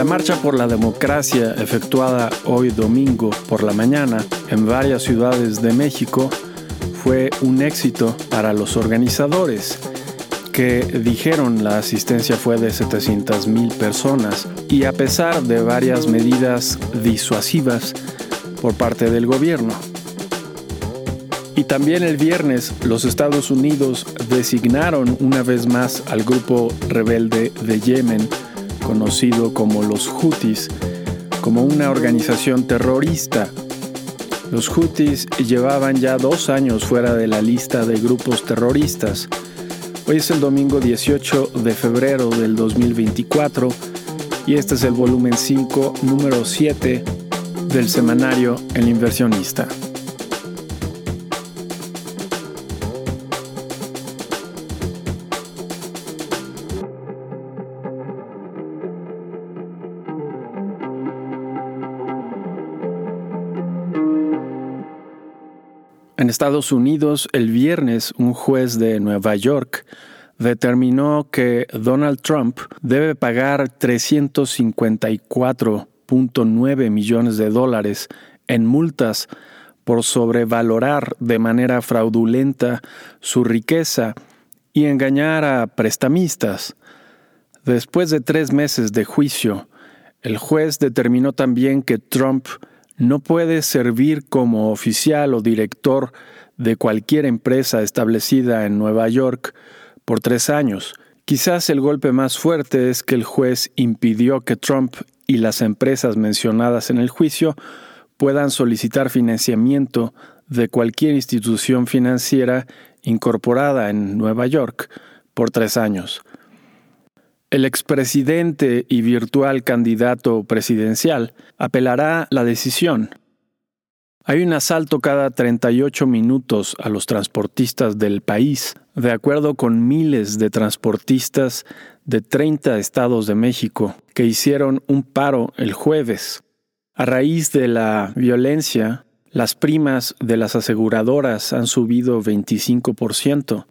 La marcha por la democracia efectuada hoy domingo por la mañana en varias ciudades de México fue un éxito para los organizadores que dijeron la asistencia fue de 700 mil personas y a pesar de varias medidas disuasivas por parte del gobierno. Y también el viernes los Estados Unidos designaron una vez más al grupo rebelde de Yemen, conocido como los Houthis, como una organización terrorista. Los Houthis llevaban ya dos años fuera de la lista de grupos terroristas. Hoy es el domingo 18 de febrero del 2024 y este es el volumen 5, número 7 del semanario El inversionista. En Estados Unidos, el viernes, un juez de Nueva York determinó que Donald Trump debe pagar 354 nueve millones de dólares en multas por sobrevalorar de manera fraudulenta su riqueza y engañar a prestamistas. Después de tres meses de juicio, el juez determinó también que Trump no puede servir como oficial o director de cualquier empresa establecida en Nueva York por tres años. Quizás el golpe más fuerte es que el juez impidió que Trump y las empresas mencionadas en el juicio puedan solicitar financiamiento de cualquier institución financiera incorporada en Nueva York por tres años. El expresidente y virtual candidato presidencial apelará la decisión. Hay un asalto cada 38 minutos a los transportistas del país, de acuerdo con miles de transportistas de 30 estados de México que hicieron un paro el jueves. A raíz de la violencia, las primas de las aseguradoras han subido 25%.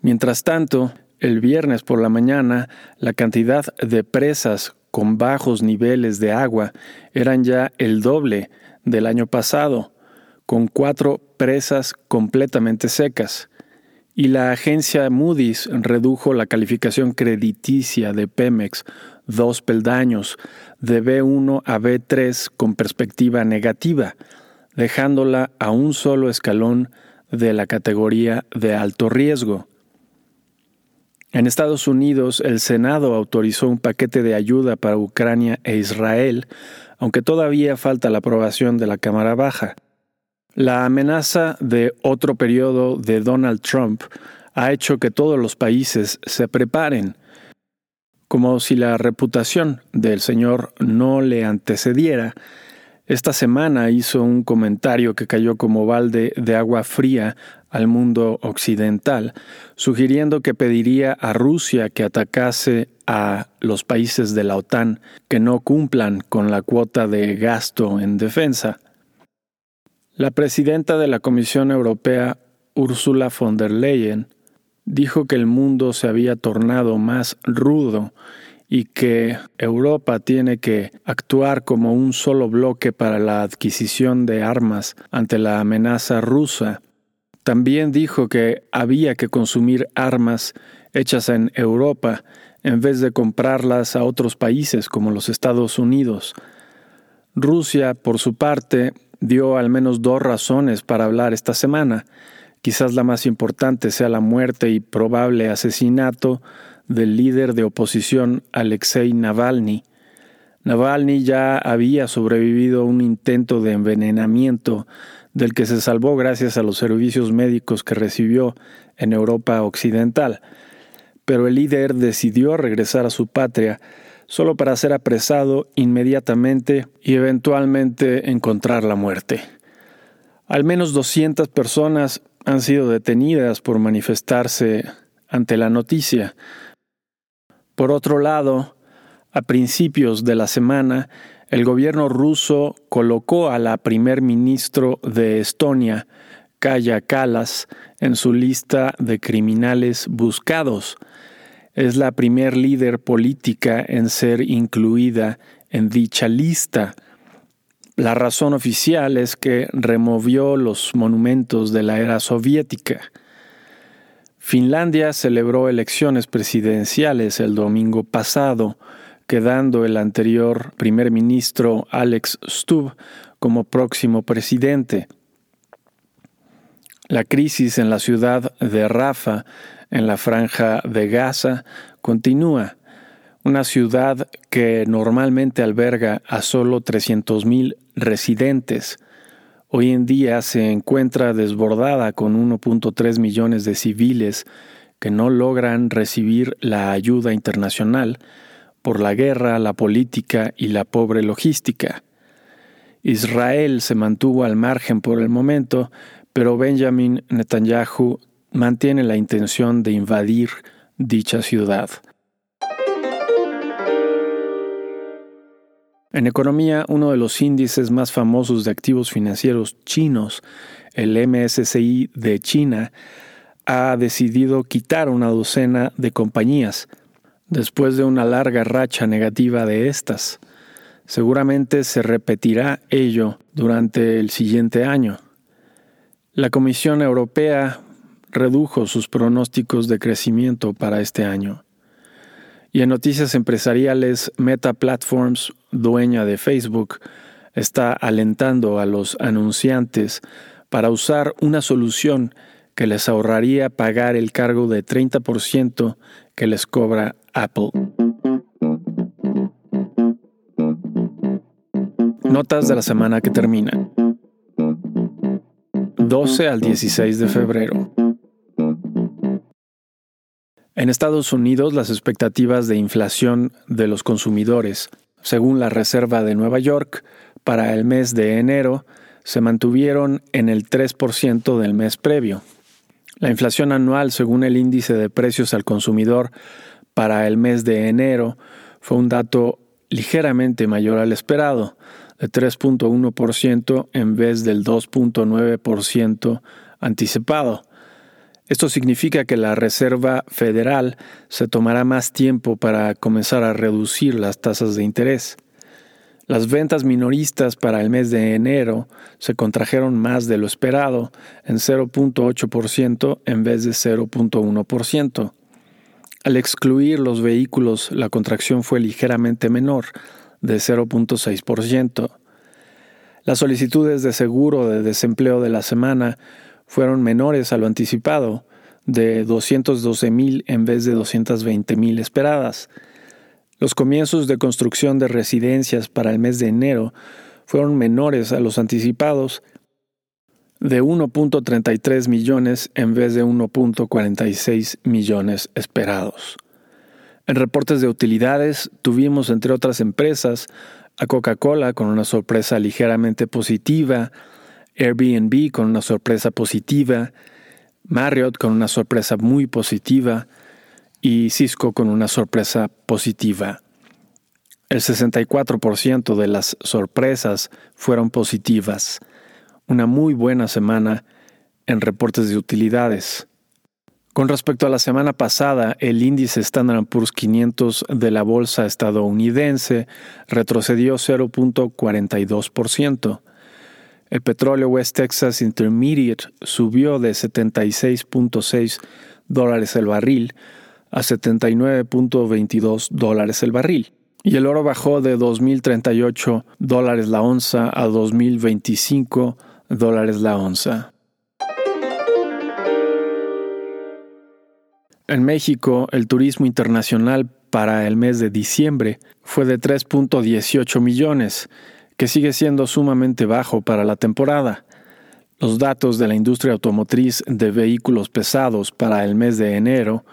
Mientras tanto, el viernes por la mañana, la cantidad de presas con bajos niveles de agua eran ya el doble del año pasado, con cuatro presas completamente secas y la agencia Moody's redujo la calificación crediticia de Pemex dos peldaños de B1 a B3 con perspectiva negativa, dejándola a un solo escalón de la categoría de alto riesgo. En Estados Unidos, el Senado autorizó un paquete de ayuda para Ucrania e Israel, aunque todavía falta la aprobación de la Cámara Baja. La amenaza de otro periodo de Donald Trump ha hecho que todos los países se preparen, como si la reputación del señor no le antecediera. Esta semana hizo un comentario que cayó como balde de agua fría al mundo occidental, sugiriendo que pediría a Rusia que atacase a los países de la OTAN que no cumplan con la cuota de gasto en defensa. La presidenta de la Comisión Europea, Ursula von der Leyen, dijo que el mundo se había tornado más rudo y que Europa tiene que actuar como un solo bloque para la adquisición de armas ante la amenaza rusa. También dijo que había que consumir armas hechas en Europa en vez de comprarlas a otros países como los Estados Unidos. Rusia, por su parte, dio al menos dos razones para hablar esta semana. Quizás la más importante sea la muerte y probable asesinato del líder de oposición Alexei Navalny. Navalny ya había sobrevivido a un intento de envenenamiento del que se salvó gracias a los servicios médicos que recibió en Europa Occidental, pero el líder decidió regresar a su patria solo para ser apresado inmediatamente y eventualmente encontrar la muerte. Al menos 200 personas han sido detenidas por manifestarse ante la noticia. Por otro lado, a principios de la semana, el gobierno ruso colocó a la primer ministro de Estonia, Kaya Kalas, en su lista de criminales buscados, Es la primer líder política en ser incluida en dicha lista. La razón oficial es que removió los monumentos de la era soviética. Finlandia celebró elecciones presidenciales el domingo pasado, quedando el anterior primer ministro Alex Stubb como próximo presidente. La crisis en la ciudad de Rafa, en la franja de Gaza, continúa. Una ciudad que normalmente alberga a solo 300.000 residentes. Hoy en día se encuentra desbordada con 1.3 millones de civiles que no logran recibir la ayuda internacional por la guerra, la política y la pobre logística. Israel se mantuvo al margen por el momento, pero Benjamin Netanyahu mantiene la intención de invadir dicha ciudad. En economía, uno de los índices más famosos de activos financieros chinos, el MSCI de China, ha decidido quitar una docena de compañías después de una larga racha negativa de estas. Seguramente se repetirá ello durante el siguiente año. La Comisión Europea redujo sus pronósticos de crecimiento para este año. Y en noticias empresariales, Meta Platforms, dueña de Facebook, está alentando a los anunciantes para usar una solución que les ahorraría pagar el cargo de 30% que les cobra Apple. Notas de la semana que termina. 12 al 16 de febrero. En Estados Unidos, las expectativas de inflación de los consumidores, según la Reserva de Nueva York, para el mes de enero se mantuvieron en el 3% del mes previo. La inflación anual, según el índice de precios al consumidor para el mes de enero, fue un dato ligeramente mayor al esperado, de 3.1% en vez del 2.9% anticipado. Esto significa que la Reserva Federal se tomará más tiempo para comenzar a reducir las tasas de interés. Las ventas minoristas para el mes de enero se contrajeron más de lo esperado, en 0.8% en vez de 0.1%. Al excluir los vehículos, la contracción fue ligeramente menor, de 0.6%. Las solicitudes de seguro de desempleo de la semana fueron menores a lo anticipado, de 212 mil en vez de 220 mil esperadas. Los comienzos de construcción de residencias para el mes de enero fueron menores a los anticipados, de 1.33 millones en vez de 1.46 millones esperados. En reportes de utilidades tuvimos, entre otras empresas, a Coca-Cola con una sorpresa ligeramente positiva, Airbnb con una sorpresa positiva, Marriott con una sorpresa muy positiva y Cisco con una sorpresa positiva. El 64% de las sorpresas fueron positivas. Una muy buena semana en reportes de utilidades. Con respecto a la semana pasada, el índice Standard Poor's 500 de la bolsa estadounidense retrocedió 0.42%. El petróleo West Texas Intermediate subió de 76.6 dólares el barril a 79.22 dólares el barril. Y el oro bajó de 2.038 dólares la onza a 2.025 dólares la onza. En México, el turismo internacional para el mes de diciembre fue de 3.18 millones, que sigue siendo sumamente bajo para la temporada. Los datos de la industria automotriz de vehículos pesados para el mes de enero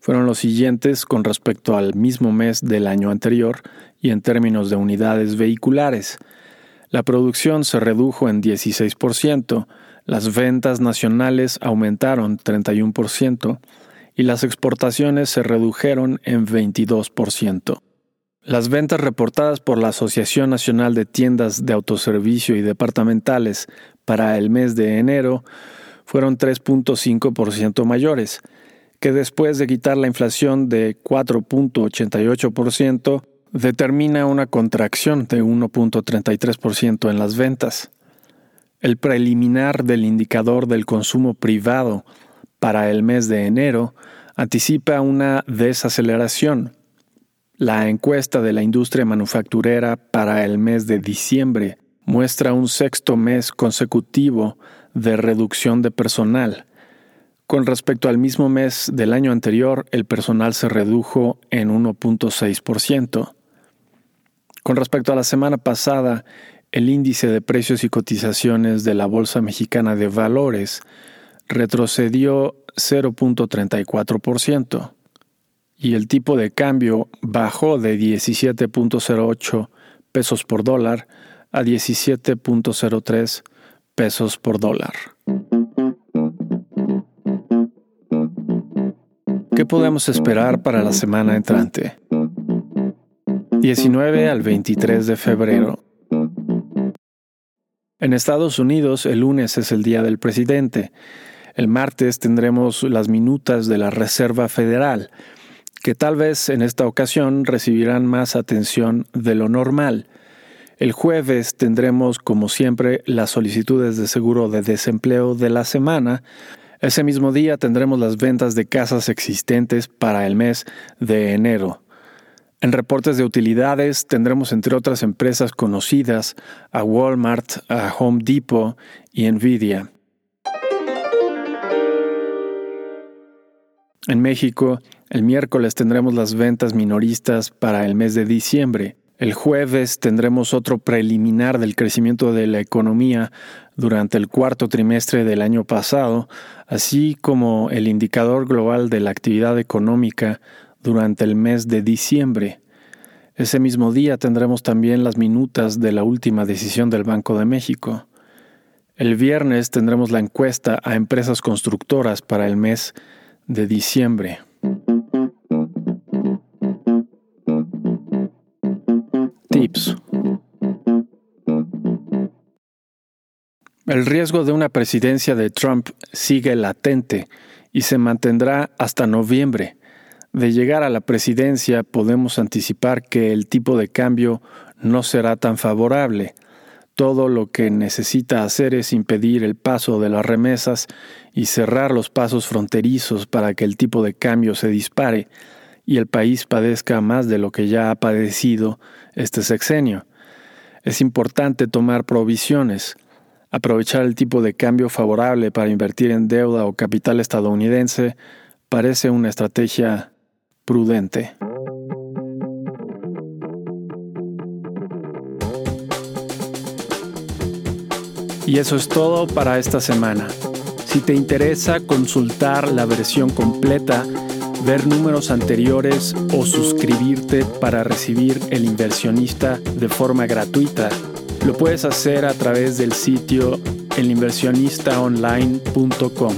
fueron los siguientes con respecto al mismo mes del año anterior y en términos de unidades vehiculares. La producción se redujo en 16%, las ventas nacionales aumentaron 31%, y las exportaciones se redujeron en 22%. Las ventas reportadas por la Asociación Nacional de Tiendas de Autoservicio y Departamentales para el mes de enero fueron 3.5% mayores, que después de quitar la inflación de 4.88%, determina una contracción de 1.33% en las ventas. El preliminar del indicador del consumo privado para el mes de enero anticipa una desaceleración. La encuesta de la industria manufacturera para el mes de diciembre muestra un sexto mes consecutivo de reducción de personal. Con respecto al mismo mes del año anterior, el personal se redujo en 1.6%. Con respecto a la semana pasada, el índice de precios y cotizaciones de la Bolsa Mexicana de Valores retrocedió 0.34% y el tipo de cambio bajó de 17.08 pesos por dólar a 17.03 pesos por dólar. ¿Qué podemos esperar para la semana entrante? 19 al 23 de febrero. En Estados Unidos el lunes es el Día del Presidente. El martes tendremos las minutas de la Reserva Federal, que tal vez en esta ocasión recibirán más atención de lo normal. El jueves tendremos, como siempre, las solicitudes de seguro de desempleo de la semana. Ese mismo día tendremos las ventas de casas existentes para el mes de enero. En reportes de utilidades tendremos entre otras empresas conocidas a Walmart, a Home Depot y Nvidia. En México, el miércoles tendremos las ventas minoristas para el mes de diciembre. El jueves tendremos otro preliminar del crecimiento de la economía durante el cuarto trimestre del año pasado, así como el indicador global de la actividad económica durante el mes de diciembre. Ese mismo día tendremos también las minutas de la última decisión del Banco de México. El viernes tendremos la encuesta a empresas constructoras para el mes de diciembre. El riesgo de una presidencia de Trump sigue latente y se mantendrá hasta noviembre de llegar a la presidencia podemos anticipar que el tipo de cambio no será tan favorable. Todo lo que necesita hacer es impedir el paso de las remesas y cerrar los pasos fronterizos para que el tipo de cambio se dispare y el país padezca más de lo que ya ha padecido este sexenio. Es importante tomar provisiones, aprovechar el tipo de cambio favorable para invertir en deuda o capital estadounidense parece una estrategia prudente. Y eso es todo para esta semana. Si te interesa consultar la versión completa, ver números anteriores o suscribirte para recibir El inversionista de forma gratuita, lo puedes hacer a través del sitio elinversionistaonline.com.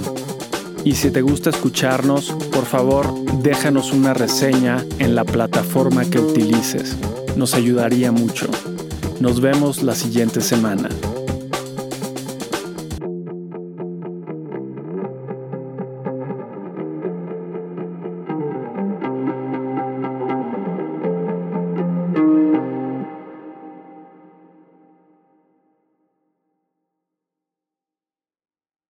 Y si te gusta escucharnos, por favor, déjanos una reseña en la plataforma que utilices. Nos ayudaría mucho. Nos vemos la siguiente semana.